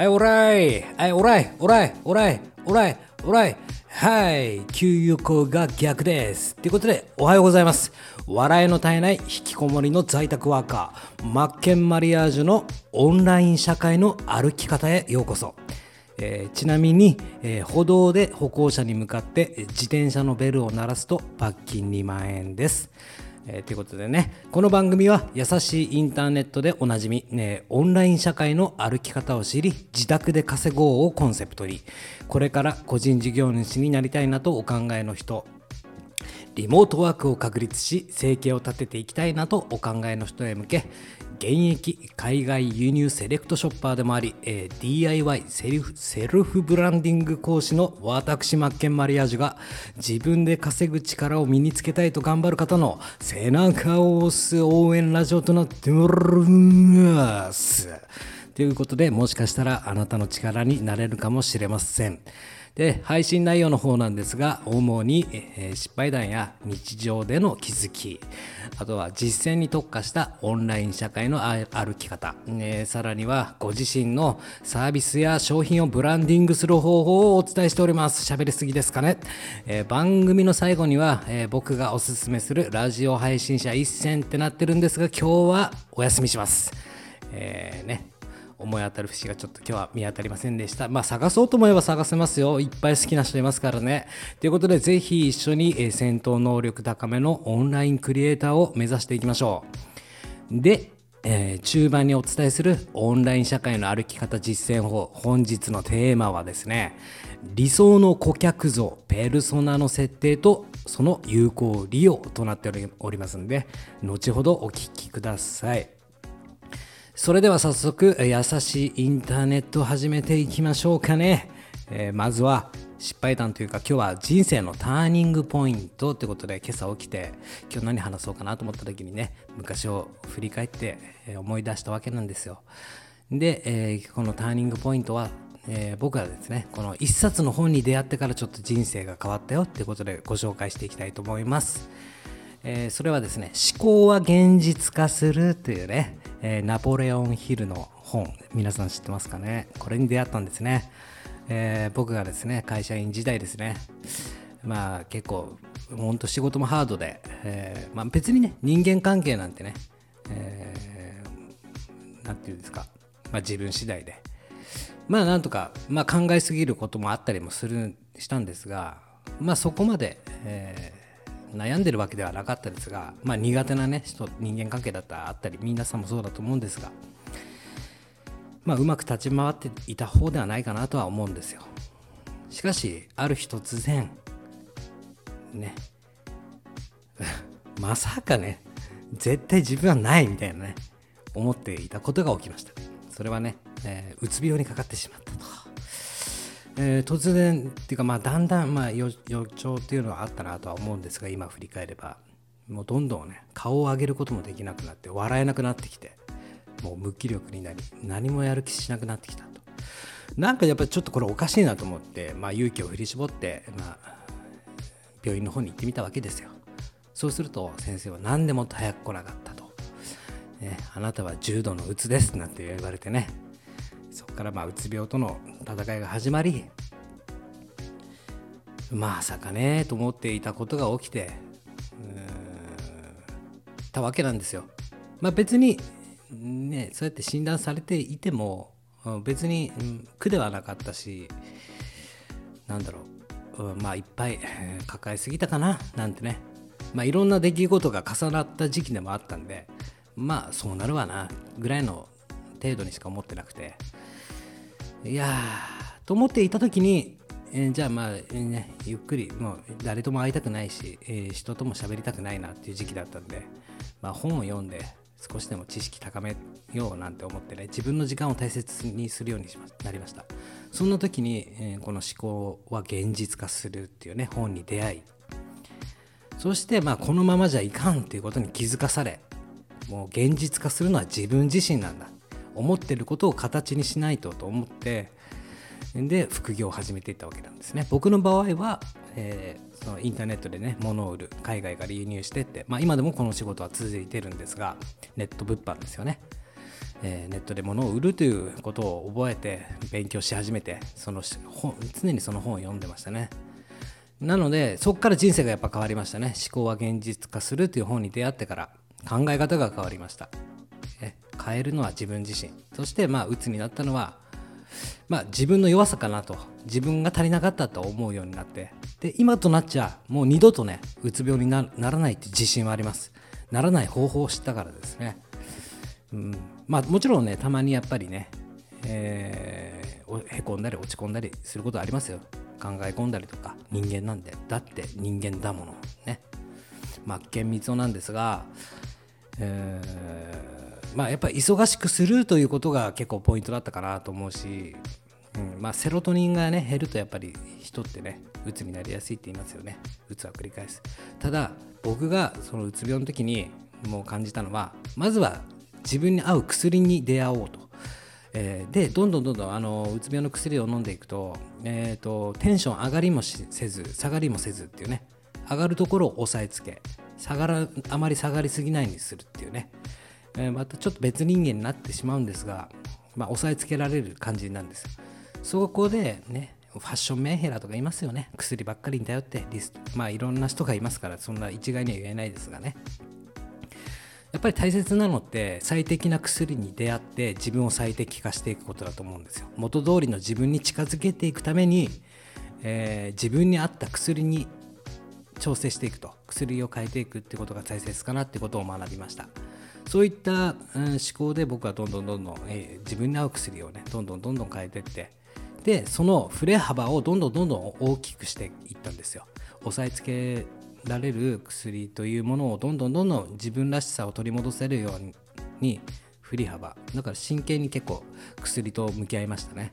はい、オライはい、オライオライオライオライオライはい、給油口が逆です。ということで、おはようございます。笑いの絶えない引きこもりの在宅ワーカー、マッケンマリアージュのオンライン社会の歩き方へようこそ。えー、ちなみに、えー、歩道で歩行者に向かって自転車のベルを鳴らすと罰金2万円です。えー、ということでね、この番組は優しいインターネットでおなじみ、ね、オンライン社会の歩き方を知り、自宅で稼ごうをコンセプトに、これから個人事業主になりたいなとお考えの人、リモートワークを確立し生計を立てていきたいなとお考えの人へ向け現役海外輸入セレクトショッパーでもあり、えー、DIY セルフセルフブランディング講師の私マッケンマリアージュが自分で稼ぐ力を身につけたいと頑張る方の背中を押す応援ラジオとなっております。ということでもしかしたらあなたの力になれるかもしれません。で配信内容の方なんですが主に、え、失敗談や日常での気づきあとは実践に特化したオンライン社会の歩き方、え、さらにはご自身のサービスや商品をブランディングする方法をお伝えしております。喋りすぎですかね、え、番組の最後には、え僕がおすすめするラジオ配信者一選ってなってるんですが今日はお休みします。えーね、思い当たる節がちょっと今日は見当たりませんでした。まあ探そうと思えば探せますよ。いっぱい好きな人いますからね。ということでぜひ一緒に、え戦闘能力高めのオンラインクリエイターを目指していきましょう。で、えー、中盤にお伝えするオンライン社会の歩き方実践法本日のテーマはですね理想の顧客像ペルソナの設定とその有効利用となっておりますので後ほどお聞きくださいそれでは早速優しいインターネットを始めていきましょうかね、えー、まずは失敗談というか今日は人生のターニングポイントということで今朝起きて今日何話そうかなと思った時にね昔を振り返って思い出したわけなんですよ。で、えー、このターニングポイントはえー、僕はですねこの一冊の本に出会ってからちょっと人生が変わったよってことでご紹介していきたいと思います、えー、それはですね思考は現実化するというねえー、ナポレオンヒルの本皆さん知ってますかね？これに出会ったんですね、えー、僕がですね会社員時代ですね。まあ結構ほんと仕事もハードで、え、まあ、別にね人間関係なんてね何、えー、て言うんですか、まあ、自分次第で。まあなんとか、まあ、考えすぎることもあったりもするしたんですがまあそこまで、えー悩んでるわけではなかったですが、まあ、苦手なね人人間関係だったらあったり皆さんもそうだと思うんですが、まあ、うまく立ち回っていた方ではないかなとは思うんですよ。しかしある日突然ね まさかね絶対自分はないみたいなね思っていたことが起きました。それはね、えー、うつ病にかかってしまったと。えー、突然っていうかまあだんだんまあ予兆っていうのはあったなとは思うんですが今振り返ればもうどんどんね顔を上げることもできなくなって笑えなくなってきてもう無気力になり何もやる気しなくなってきたと。なんかやっぱりちょっとこれおかしいなと思って、まあ、勇気を振り絞って、まあ、病院の方に行ってみたわけですよ。そうすると先生は何でもっと早く来なかったと、ね、あなたは重度のうつですなんて言われてね。そこからまあうつ病との戦いが始まりまさかねと思っていたことが起きてたわけなんですよ。まあ、別にねそうやって診断されていても別に苦ではなかったしなんだろう。まあいっぱい抱えすぎたかななんてね。まあいろんな出来事が重なった時期でもあったんでまあそうなるわなぐらいの程度にしか思ってなくて。いやーと思っていた時に、えー、じゃあまあ、えー、ね、ゆっくりもう誰とも会いたくないし、えー、人とも喋りたくないなっていう時期だったんで、まあ、本を読んで少しでも知識高めようなんて思ってね自分の時間を大切にするようにしまなりました。そんな時に、えー、この思考は現実化するっていうね本に出会いそしてまあこのままじゃいかんっていうことに気づかされもう現実化するのは自分自身なんだ。思ってることを形にしないとと思ってで副業を始めていったわけなんですね。僕の場合は、えー、そのインターネットでね物を売る海外から輸入してって、まあ、今でもこの仕事は続いてるんですがネット物販ですよね。えー、ネットで物を売るということを覚えて勉強し始めてその本常にその本を読んでましたね。なのでそこから人生がやっぱ変わりましたね。思考は現実化するという本に出会ってから考え方が変わりました。え変えるのは自分自身。そしてまあ鬱になったのはまあ自分の弱さかなと。自分が足りなかったと思うようになって。で今となっちゃもう二度とねうつ病にならないって自信はあります。ならない方法を知ったからですね。うん。まあ、もちろんねたまにやっぱりね、えー、へこんだり落ち込んだりすることありますよ。考え込んだりとか人間なんで。だって人間だもの。ね。真剣光雄なんですが、えー、まあやっぱり忙しくするということが結構ポイントだったかなと思うし、うんまあ、セロトニンがね減るとやっぱり人ってねうつになりやすいって言いますよね。うつは繰り返す。ただ僕がそのうつ病の時にもう感じたのはまずは自分に合う薬に出会おうと。えー、でどんどんどんどんあのうつ病の薬を飲んでいくと,、えーと、テンション上がりもせず下がりもせずっていうね。上がるところを押さえつけ下がらあまり下がりすぎないようにするっていうね、え、またちょっと別人間になってしまうんですが、まあ、押さえつけられる感じなんです。そこでねファッションメンヘラとかいますよね。薬ばっかりに頼ってリスまあいろんな人がいますからそんな一概には言えないですがね。やっぱり大切なのって最適な薬に出会って自分を最適化していくことだと思うんですよ。元通りの自分に近づけていくために、えー、自分に合った薬に調整していくと。薬を変えていくってことが大切かなってことを学びました。そういった、うん、思考で僕はどんどんどんどん、えー、自分に合う薬をねどんどんどんどん変えていってでその振れ幅をどんどんどんどん大きくしていったんですよ。押さえつけられる薬というものをどんどんどんどん自分らしさを取り戻せるように振り幅。だから真剣に結構薬と向き合いましたね、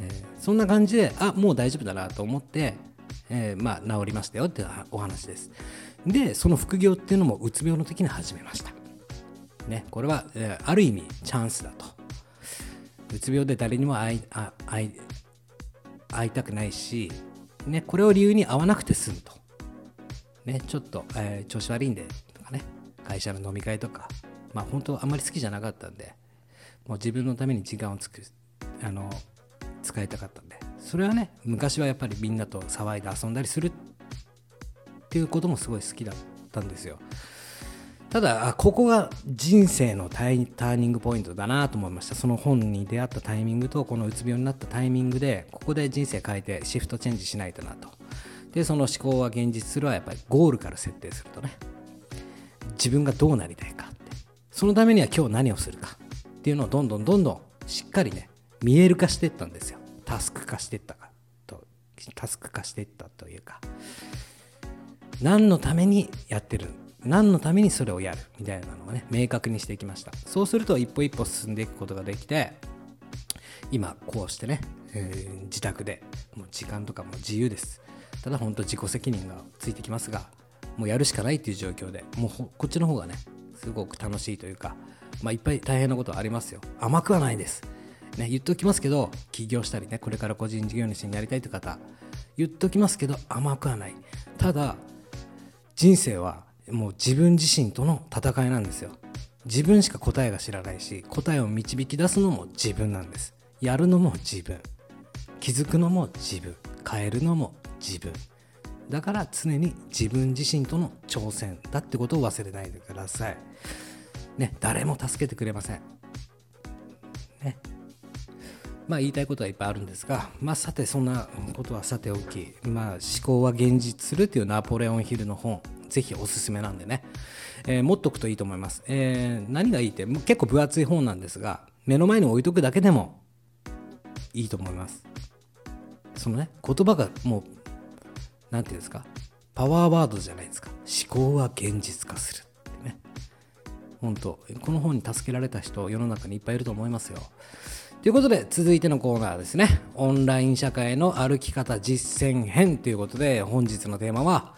えー、そんな感じであもう大丈夫だなと思って、えー、まあ治りましたよっていうお話です。でその副業っていうのもうつ病の時に始めました。ねこれは、えー、ある意味チャンスだと。うつ病で誰にも会い会い会いたくないし、ね、これを理由に会わなくて済むと。ね、ちょっと、えー、調子悪いんでとかね、会社の飲み会とか、まあ本当あんまり好きじゃなかったんで、もう自分のために時間をつくあの使いたかったんで、それはね、昔はやっぱりみんなと騒いで遊んだりするっていうこともすごい好きだったんですよ。ただ、ここが人生のターニングポイントだなと思いました。その本に出会ったタイミングと、このうつ病になったタイミングで、ここで人生変えてシフトチェンジしないとなと。でその思考は現実するはやっぱりゴールから設定するとね自分がどうなりたいかってそのためには今日何をするかっていうのをどんどんどんどんしっかりね見える化していったんですよタスク化していったかとタスク化していったというか何のためにやってる何のためにそれをやるみたいなのをね明確にしていきました。そうすると一歩一歩進んでいくことができて今こうしてね、えー、自宅でもう時間とかも自由です。ただ本当自己責任がついてきますがもうやるしかないっていう状況でもうこっちの方がねすごく楽しいというか、まあ、いっぱい大変なことはありますよ。甘くはないです、ね、言っておきますけど起業したりねこれから個人事業主になりたいという方言っておきますけど甘くはない。ただ人生はもう自分自身との戦いなんですよ。自分しか答えが知らないし答えを導き出すのも自分なんです。やるのも自分。気づくのも自分。変えるのも自分。だから常に自分自身との挑戦だってことを忘れないでください。ね誰も助けてくれません。ね。まあ言いたいことはいっぱいあるんですが、まあ、さてそんなことはさておき、まあ、思考は現実するというナポレオンヒルの本ぜひおすすめなんでね、えー、持っとくといいと思います、えー、何がいいって結構分厚い本なんですが目の前に置いとくだけでもいいと思います。そのね言葉がもう何て言うんですか？パワーワードじゃないですか。思考は現実化するってね。本当この本に助けられた人世の中にいっぱいいると思いますよ。ということで続いてのコーナーですね。オンライン社会の歩き方実践編ということで本日のテーマは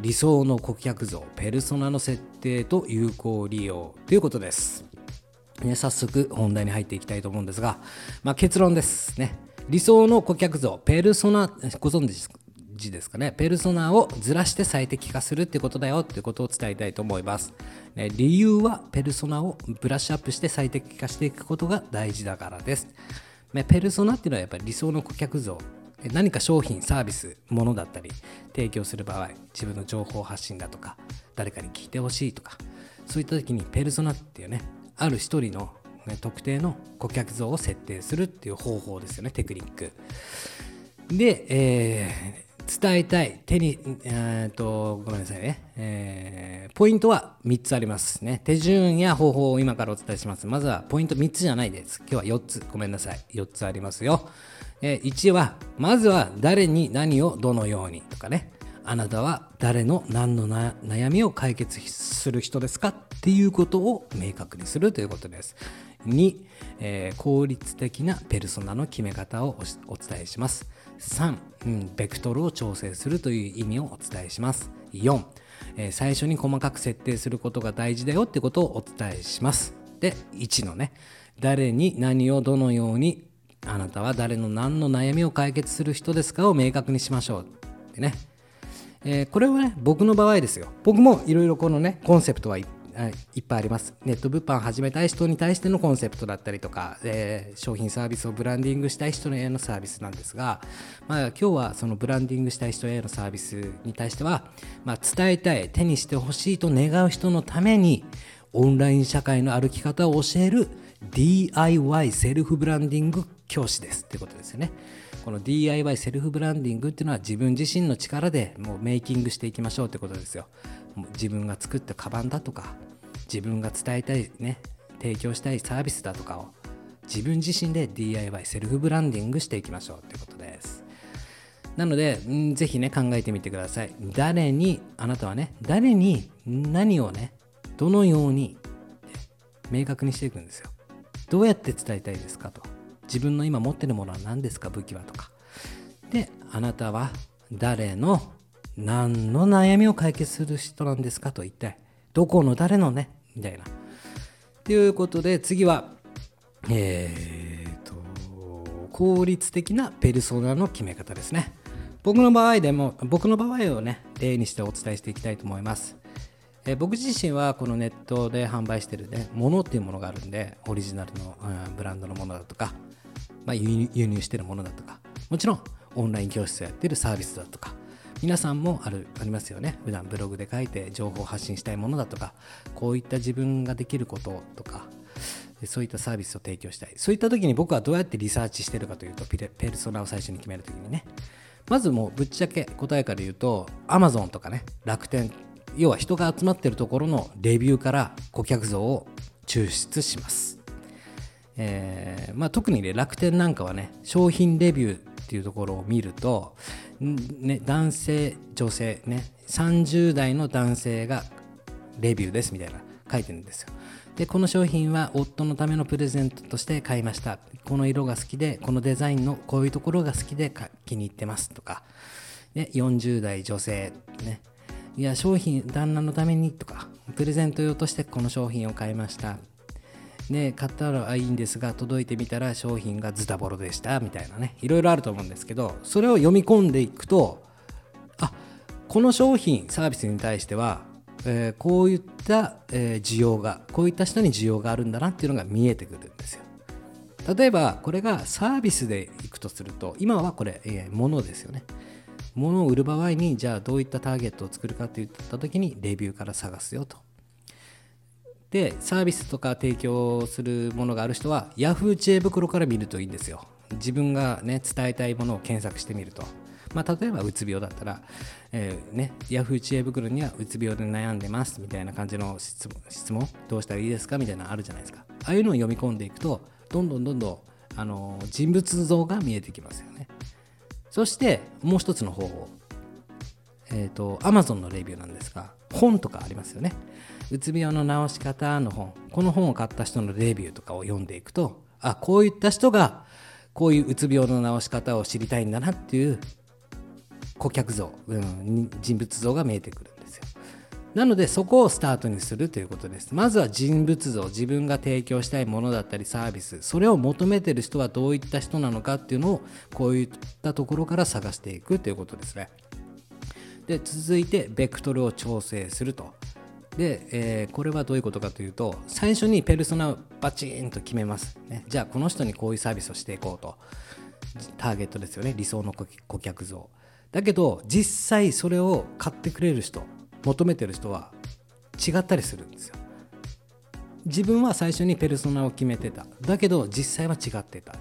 理想の顧客像ペルソナの設定と有効利用ということです。ね、早速本題に入っていきたいと思うんですが、まあ、結論ですね。理想の顧客像ペルソナご存知字ですかね？ペルソナをずらして最適化するってことだよってことを伝えたいと思います、ね、理由はペルソナをブラッシュアップして最適化していくことが大事だからです、ね、ペルソナっていうのはやっぱり理想の顧客像。何か商品サービスものだったり提供する場合自分の情報発信だとか誰かに聞いてほしいとかそういった時にペルソナっていうねある一人の、ね、特定の顧客像を設定するっていう方法ですよねテクニック。で、えー、伝えたい手に、えー、とごめんなさいね、えー、ポイントは3つありますね。手順や方法を今からお伝えします。まずはポイント3つじゃないです。今日は4つ。ごめんなさい。4つありますよ、え、1はまずは誰に何をどのようにとかねあなたは誰の何の悩みを解決する人ですかっていうことを明確にするということです。2、えー、効率的なペルソナの決め方をお伝えします。3、うん、ベクトルを調整するという意味をお伝えします。4、えー、最初に細かく設定することが大事だよってことをお伝えします。で、1のね、誰に何をどのようにあなたは誰の何の悩みを解決する人ですかを明確にしましょう。でね、えー、これはね、僕の場合ですよ。僕もいろいろこのね、コンセプトはいっいっぱいあります。ネット物販始めたい人に対してのコンセプトだったりとか、えー、商品サービスをブランディングしたい人へのサービスなんですが、まあ、今日はそのブランディングしたい人へのサービスに対しては、まあ、伝えたい、手にしてほしいと願う人のために、オンライン社会の歩き方を教える DIY セルフブランディング教師ですってことですよね。この DIY セルフブランディングっていうのは自分自身の力でもうメイキングしていきましょうってことですよ。自分が作ったカバンだとか自分が伝えたいね提供したいサービスだとかを自分自身で DIY セルフブランディングしていきましょうってことですなので、ん、ぜひね考えてみてください誰にあなたはね誰に何をねどのように明確にしていくんですよどうやって伝えたいですかと。自分の今持ってるものは何ですか武器はとか。であなたは誰の何の悩みを解決する人なんですかと一体どこの誰のねみたいな。ということで次はえーと効率的なペルソナの決め方ですね。僕の場合でも僕の場合をね例にしてお伝えしていきたいと思います。え僕自身はこのネットで販売してるねものっていうものがあるんでオリジナルの、うん、ブランドのものだとか、まあ、輸入してるものだとかもちろんオンライン教室をやってるサービスだとか皆さんもあるありますよね。普段ブログで書いて情報を発信したいものだとかこういった自分ができることとかそういったサービスを提供したい。そういった時に僕はどうやってリサーチしてるかというとペルソナを最初に決める時にね。まずもうぶっちゃけ答えから言うと Amazon とかね楽天要は人が集まってるところのレビューから顧客像を抽出します、えーまあ、特にね楽天なんかはね商品レビューっていうところを見ると、ね、男性女性ね30代の男性がレビューですみたいな書いてるんですよ。でこの商品は夫のためのプレゼントとして買いました。この色が好きでこのデザインのこういうところが好きで気に入ってますとか、ね、40代女性ね。いや商品旦那のためにとかプレゼント用としてこの商品を買いました。で買ったらいいんですが届いてみたら商品がズタボロでしたみたいなね。いろいろあると思うんですけどそれを読み込んでいくとあこの商品サービスに対しては、えー、こういった、えー、需要がこういった人に需要があるんだなっていうのが見えてくるんですよ。例えばこれがサービスでいくとすると今はこれ、えー、物ですよね。物を売る場合にじゃあどういったターゲットを作るかっていった時にレビューから探すよと。でサービスとか提供するものがある人は Yahoo 知恵袋から見るといいんですよ。自分がね伝えたいものを検索してみると。まあ、例えばうつ病だったら、えー、ね、Yahoo 知恵袋にはうつ病で悩んでますみたいな感じの質問質問どうしたらいいですかみたいなのあるじゃないですか。ああいうのを読み込んでいくとどんどんどんどんあの人物像が見えてきますよね。そしてもう一つの方法。えっ、ー、と Amazon のレビューなんですが本とかありますよね。うつ病の治し方の本。この本を買った人のレビューとかを読んでいくとあこういった人がこういううつ病の治し方を知りたいんだなっていう顧客像、うん、人物像が見えてくる。なのでそこをスタートにするということです。まずは人物像自分が提供したいものだったりサービスそれを求めてる人はどういった人なのかっていうのをこういったところから探していくということですね。で続いてベクトルを調整すると。で、えー、これはどういうことかというと最初にペルソナをバチンと決めます、ね、じゃあこの人にこういうサービスをしていこうと。ターゲットですよね。理想の顧客像。だけど実際それを買ってくれる人。求めてる人は違ったりするんですよ。自分は最初にペルソナを決めてた。だけど実際は違ってた。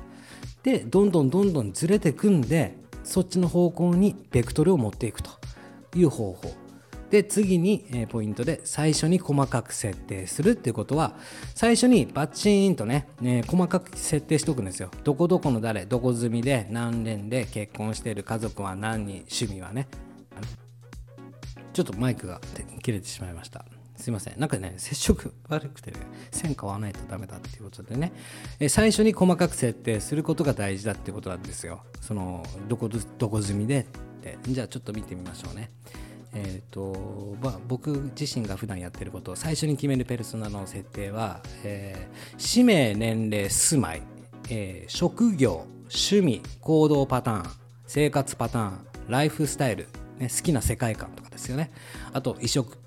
でどんどんどんどんずれてくんでそっちの方向にベクトルを持っていくと。いう方法。で次に、えポイントで最初に細かく設定するっていうことは最初にバッチーンとね、ね、細かく設定しておくんですよ。どこどこの誰どこ済みで何年で結婚してる家族は何人趣味はね。ちょっとマイクが切れてしまいましたすいません。なんかね、接触悪くて、ね、線買わないとダメだっていうことでね、え最初に細かく設定することが大事だっていうことなんですよ。その、どこ、どこ済みでって。じゃあちょっと見てみましょうね。えーとまあ、僕自身が普段やってることを最初に決めるペルソナの設定は、えー、氏名年齢住まい、えー、職業趣味行動パターン生活パターンライフスタイル、ね、好きな世界観とかですよね。あと衣食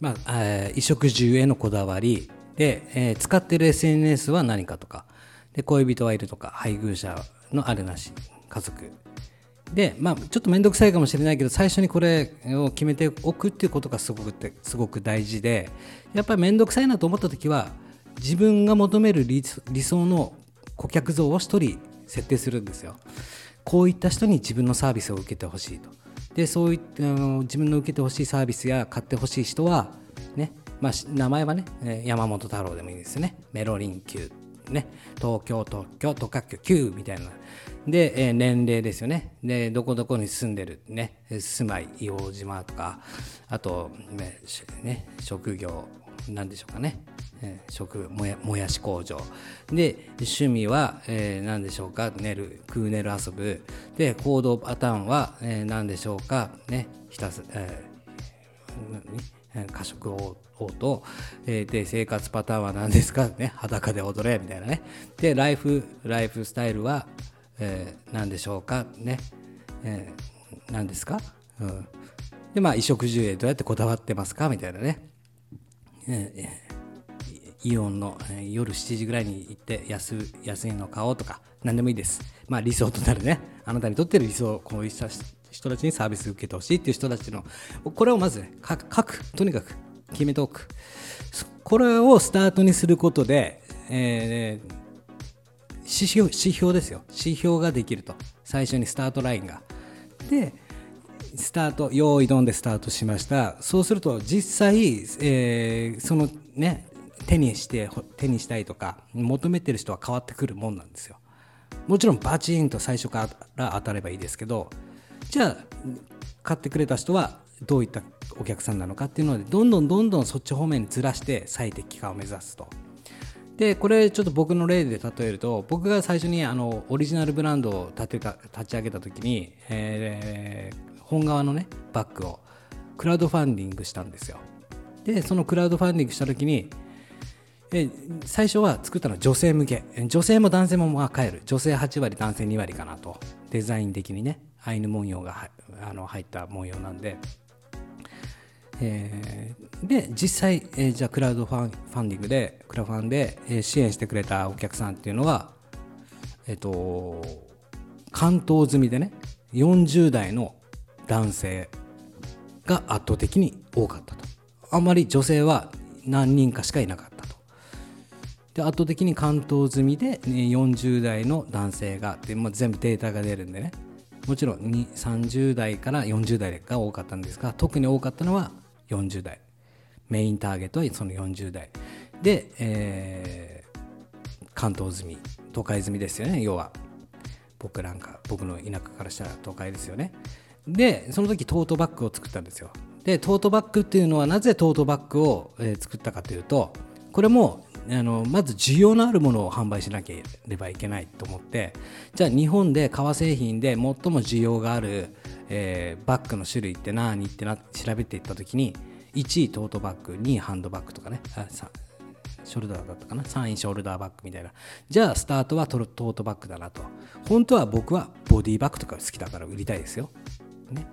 まあ、えー、衣食住へのこだわり。で、えー、使ってる SNS は何かとか。で恋人はいるとか配偶者のあるなし家族。で、まあ、ちょっと面倒くさいかもしれないけど最初にこれを決めておくっていうことがすごくてすごく大事で。やっぱり面倒くさいなと思った時は自分が求める理想の顧客像を1人設定するんですよ。こういった人に自分のサービスを受けてほしいと。でそういったあの自分の受けてほしいサービスや買ってほしい人は、ねまあ、名前はね山本太郎でもいいですね。メロリン級ね、東京特許特許級みたいな。で、えー、年齢ですよね。でどこどこに住んでるね。住まい硫黄島とかあとね、ね、職業なんでしょうかね、えー、食もやもやし工場。で趣味は、えー、何でしょうか。寝る食う寝る遊ぶ。で行動パターンは、えー、何でしょうか。ねひたす、えー、過食応答、えー、で生活パターンは何ですか、ね、裸で踊れみたいなね。でライフライフスタイルは、えー、何でしょうか。ね、えー、何ですか、うん、でまあ衣食住へどうやってこだわってますか。みたいなね、えー、イオンの、夜7時ぐらいに行って安安いの買おうとか何でもいいです。まあ理想となるね。あなたにとってる理想をこういう人たちにサービス受けてほしいっていう人たちのこれをまず書く。とにかく決めておく。これをスタートにすることで、えー、指標指標ですよ。指標ができると。最初にスタートラインが。でスタート用意ドンでスタートしましたそうすると実際、えー、そのね手にして手にしたいとか求めてる人は変わってくるもんなんですよもちろんバチンと最初から当たればいいですけどじゃあ買ってくれた人はどういったお客さんなのかっていうのでどんどんどんどんそっち方面にずらして最適化を目指すと。でこれちょっと僕の例で例えると僕が最初にあのオリジナルブランドを立てた立ち上げた時に、えー、本側のねバッグをクラウドファンディングしたんですよ。でそのクラウドファンディングした時にえ最初は作ったのは女性向け。女性も男性もまあ買える。女性8割男性2割かなと。デザイン的にね。アイヌ文様があの入った文様なんで、えー、で実際、えー、じゃあクラウドファンファンディングでクラファンで、えー、支援してくれたお客さんっていうのはえっ、と関東済みでね40代の男性が圧倒的に多かったと。あんまり女性は何人かしかいなかったと。で圧倒的に関東済みで、ね、40代の男性がで、まあ、全部データが出るんでね。もちろん30代から40代が多かったんですが特に多かったのは40代。メインターゲットはその40代。で、えー、関東済み都会済みですよね。要は僕なんか僕の田舎からしたら都会ですよね。でその時トートバッグを作ったんですよ。でトートバッグっていうのはなぜトートバッグを、え、作ったかというとこれもあのまず需要のあるものを販売しなければいけないと思ってじゃあ日本で革製品で最も需要がある、えー、バッグの種類って何ってな調べていった時に1位トートバッグ2位ハンドバッグとかねあショルダーだったかな？3位ショルダーバッグみたいな。じゃあスタートはトートバッグだなと。本当は僕はボディバッグとか好きだから売りたいですよ、ね、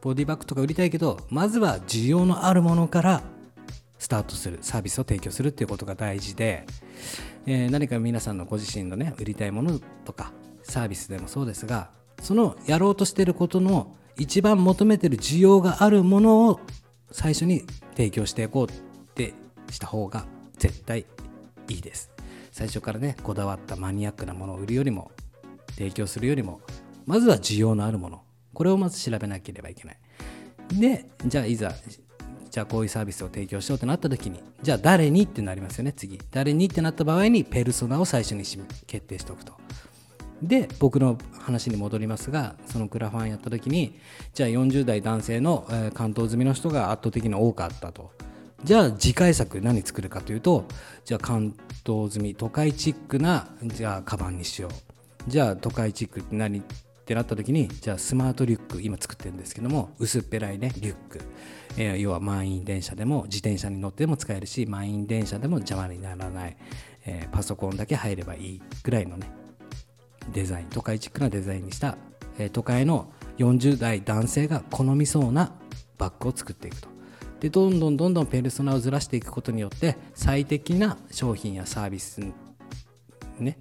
ボディバッグとか売りたいけどまずは需要のあるものからスタートするサービスを提供するっていうことが大事で、えー、何か皆さんのご自身のね売りたいものとかサービスでもそうですがそのやろうとしてることの一番求めてる需要があるものを最初に提供していこうってした方が絶対いいです。最初からねこだわったマニアックなものを売るよりも提供するよりもまずは需要のあるもの。これをまず調べなければいけない。でじゃあいざじゃあこういうサービスを提供しようってなった時にじゃあ誰にってなりますよね次。誰にってなった場合にペルソナを最初に決定しておくと。で僕の話に戻りますがそのクラファンやった時にじゃあ40代男性の、関東済みの人が圧倒的に多かったと。じゃあ次回作何作るかというとじゃあ関東済み都会チックなじゃあカバンにしよう。じゃあ都会チックって何ってなった時にじゃあスマートリュック今作ってるんですけども薄っぺらいねリュック、えー、要は満員電車でも自転車に乗っても使えるし満員電車でも邪魔にならない、えー、パソコンだけ入ればいいぐらいのねデザイン都会チックなデザインにした、えー、都会の40代男性が好みそうなバッグを作っていくと。でどんどんどんどんペルソナをずらしていくことによって最適な商品やサービス、ね、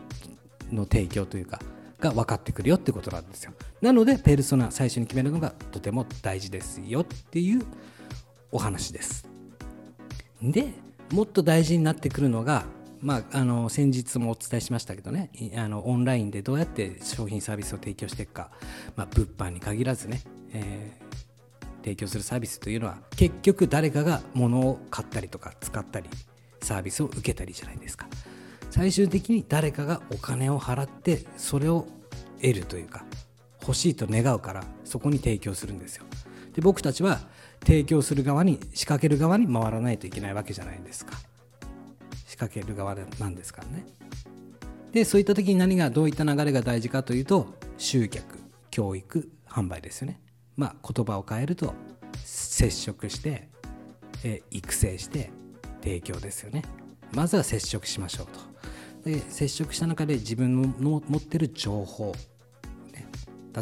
の提供というかが分かってくるよってことなんですよ。なのでペルソナ最初に決めるのがとても大事ですよっていうお話です。でもっと大事になってくるのがまあ、あの先日もお伝えしましたけどねあのオンラインでどうやって商品サービスを提供していくか、まあ、物販に限らずね、えー、提供するサービスというのは結局誰かが物を買ったりとか使ったりサービスを受けたりじゃないですか。最終的に誰かがお金を払ってそれを得るというか欲しいと願うからそこに提供するんですよ。で僕たちは提供する側に仕掛ける側に回らないといけないわけじゃないですか。仕掛ける側なんですからね。でそういった時に何がどういった流れが大事かというと集客教育販売ですよね。まあ言葉を変えると接触して、え育成して提供ですよね。まずは接触しましょうと。で接触した中で自分の持ってる情報。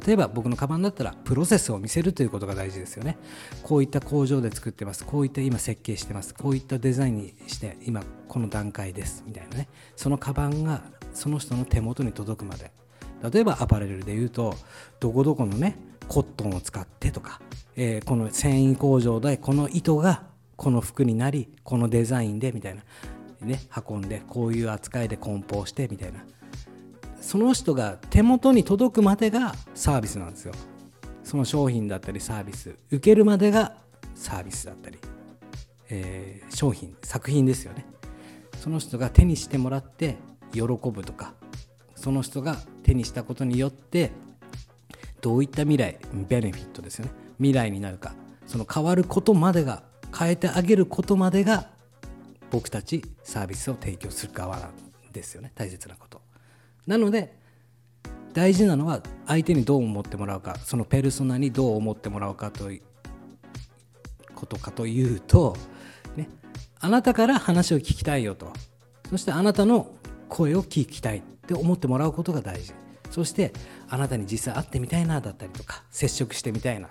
例えば僕のカバンだったらプロセスを見せるということが大事ですよね。こういった工場で作ってます。こういった今設計してます。こういったデザインにして今この段階です。みたいなね。そのカバンがその人の手元に届くまで。例えばアパレルで言うとどこどこのねコットンを使ってとか、えー、この繊維工場でこの糸がこの服になりこのデザインでみたいな。ね運んでこういう扱いで梱包してみたいな。その人が手元に届くまでがサービスなんですよ。その商品だったりサービス受けるまでがサービスだったり、えー、商品作品ですよね。その人が手にしてもらって喜ぶとか。その人が手にしたことによってどういった未来ベネフィットですよね。未来になるか。その変わることまでが変えてあげることまでが僕たちサービスを提供する側なんですよね。大切なこと。なので大事なのは相手にどう思ってもらうかそのペルソナにどう思ってもらうかということかというと、ね、あなたから話を聞きたいよと。そしてあなたの声を聞きたいって思ってもらうことが大事。そしてあなたに実際会ってみたいなだったりとか接触してみたいな。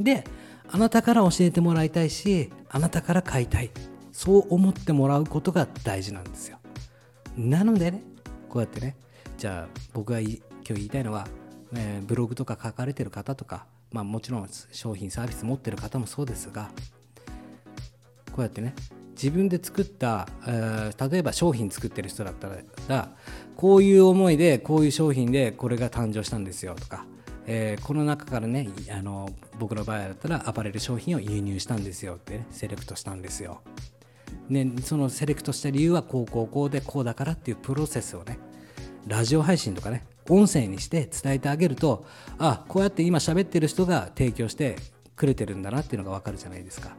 であなたから教えてもらいたいしあなたから買いたい。そう思ってもらうことが大事なんですよ。なのでねこうやってねじゃあ僕が今日言いたいのは、えー、ブログとか書かれてる方とか、まあ、もちろん商品サービス持ってる方もそうですがこうやってね自分で作った、えー、例えば商品作ってる人だったらこういう思いでこういう商品でこれが誕生したんですよとか、えー、この中からねあの僕の場合だったらアパレル商品を輸入したんですよって、ね、セレクトしたんですよ。ね、そのセレクトした理由はこうこうこうでこうだからっていうプロセスをねラジオ配信とかね音声にして伝えてあげるとあこうやって今喋ってる人が提供してくれてるんだなっていうのが分かるじゃないですか。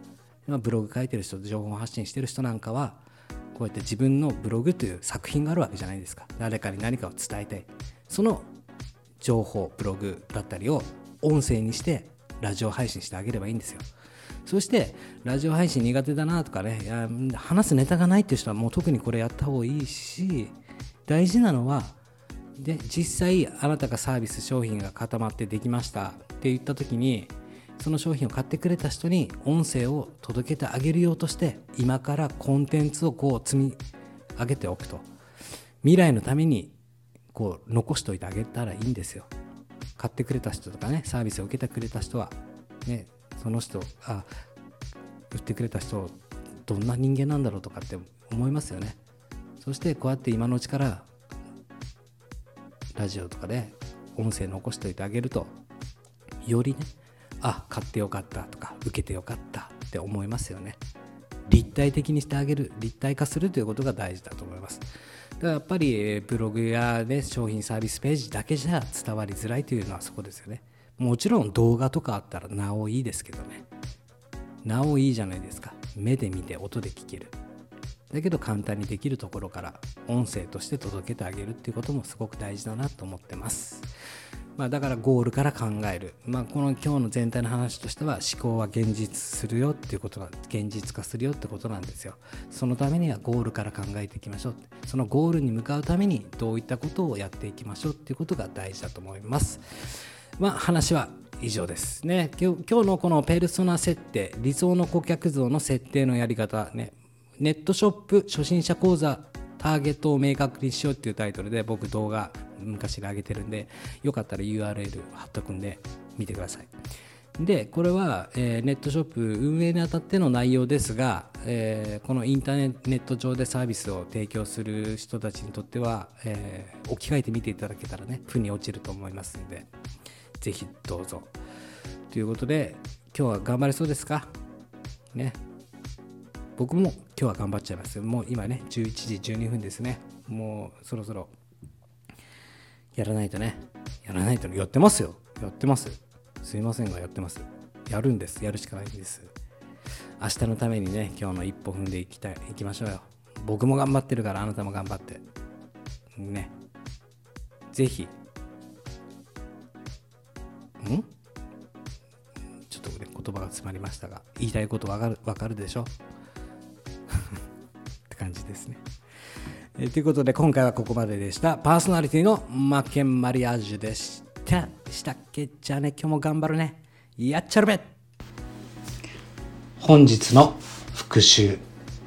今ブログ書いてる人情報発信してる人なんかはこうやって自分のブログという作品があるわけじゃないですか。誰かに何かを伝えたいその情報ブログだったりを音声にしてラジオ配信してあげればいいんですよ。そしてラジオ配信苦手だなとかねいや話すネタがないっていう人はもう特にこれやった方がいいし大事なのはで実際あなたがサービス商品が固まってできましたって言った時にその商品を買ってくれた人に音声を届けてあげるようとして今からコンテンツをこう積み上げておくと。未来のためにこう残しといてあげたらいいんですよ。買ってくれた人とかねサービスを受けてくれた人は。ねその人あ売ってくれた人どんな人間なんだろうとかって思いますよね。そしてこうやって今のうちからラジオとかで音声残しておいてあげるとよりねあ買ってよかったとか受けてよかったって思いますよね。立体的にしてあげる立体化するということが大事だと思います。だからやっぱりブログや、ね、商品サービスページだけじゃ伝わりづらいというのはそこですよね。もちろん動画とかあったらなおいいですけどね。なおいいじゃないですか。目で見て音で聞ける。だけど簡単にできるところから音声として届けてあげるっていうこともすごく大事だなと思ってます。まあ、だからゴールから考える、まあ、この今日の全体の話としては思考は現実するよっていうことが現実化するよってことなんですよ。そのためにはゴールから考えていきましょうそのゴールに向かうためにどういったことをやっていきましょうっていうことが大事だと思います。まあ話は以上ですね。今日のこのペルソナ設定理想の顧客像の設定のやり方ね。ネットショップ初心者講座ターゲットを明確にしようっていうタイトルで僕動画昔で上げてるんでよかったら URL 貼っとくんで見てください。でこれは、えー、ネットショップ運営にあたっての内容ですが、えー、このインターネット上でサービスを提供する人たちにとっては、えー、置き換えてみていただけたらね負に落ちると思いますので。ぜひどうぞ。ということで今日は頑張れそうですか？ね。僕も今日は頑張っちゃいますもう今ね11時12分ですね。もうそろそろやらないとね。やらないとねやってますよ。やってますすいませんがやってます。やるんです。やるしかないんです。明日のためにね今日の一歩踏んでいきたいいきましょうよ。僕も頑張ってるからあなたも頑張って。ね。ぜひん？ちょっとね言葉が詰まりましたが言いたいことわかるわかるでしょ？って感じですね。え、ということで今回はここまででした。パーソナリティのマッケンマリアージュでした。したっけ？じゃあね、今日も頑張るね。やっちゃるべ本日の復習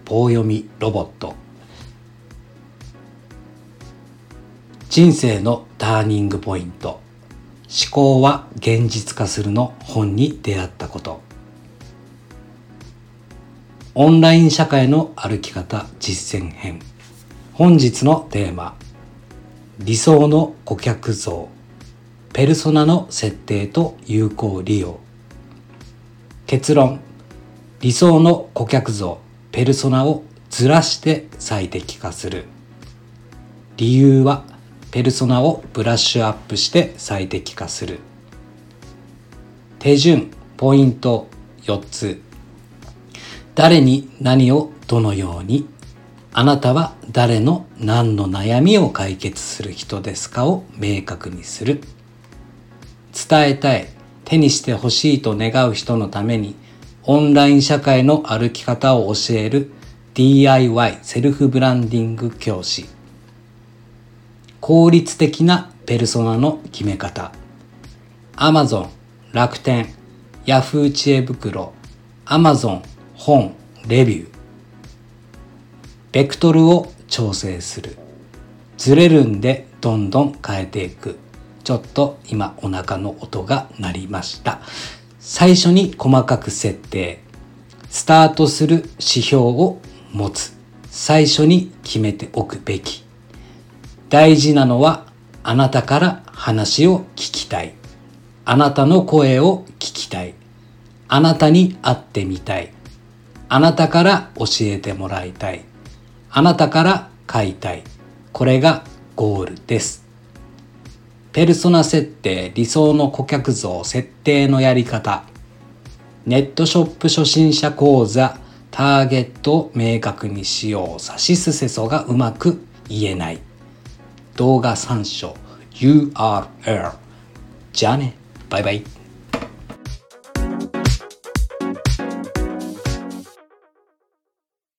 棒読みロボット人生のターニングポイント思考は現実化するの本に出会ったこと。オンライン社会の歩き方実践編。本日のテーマ。理想の顧客像。ペルソナの設定と有効利用。結論。理想の顧客像。ペルソナをずらして最適化する。理由はペルソナをブラッシュアップして最適化する。手順ポイント4つ。誰に何をどのようにあなたは誰の何の悩みを解決する人ですかを明確にする。伝えたい手にしてほしいと願う人のためにオンライン社会の歩き方を教える DIY セルフブランディング教師。効率的なペルソナの決め方 Amazon 楽天 Yahoo 知恵袋 Amazon 本、レビュー。ベクトルを調整する。ずれるんでどんどん変えていく。ちょっと今お腹の音が鳴りました。最初に細かく設定。スタートする指標を持つ。最初に決めておくべき。大事なのはあなたから話を聞きたい。あなたの声を聞きたい。あなたに会ってみたい。あなたから教えてもらいたい。あなたから買いたい。これがゴールです。ペルソナ設定、理想の顧客像、設定のやり方。ネットショップ初心者講座、ターゲットを明確にしよう。さしすせそがうまく言えない。動画参照 URL。じゃあね。バイバイ。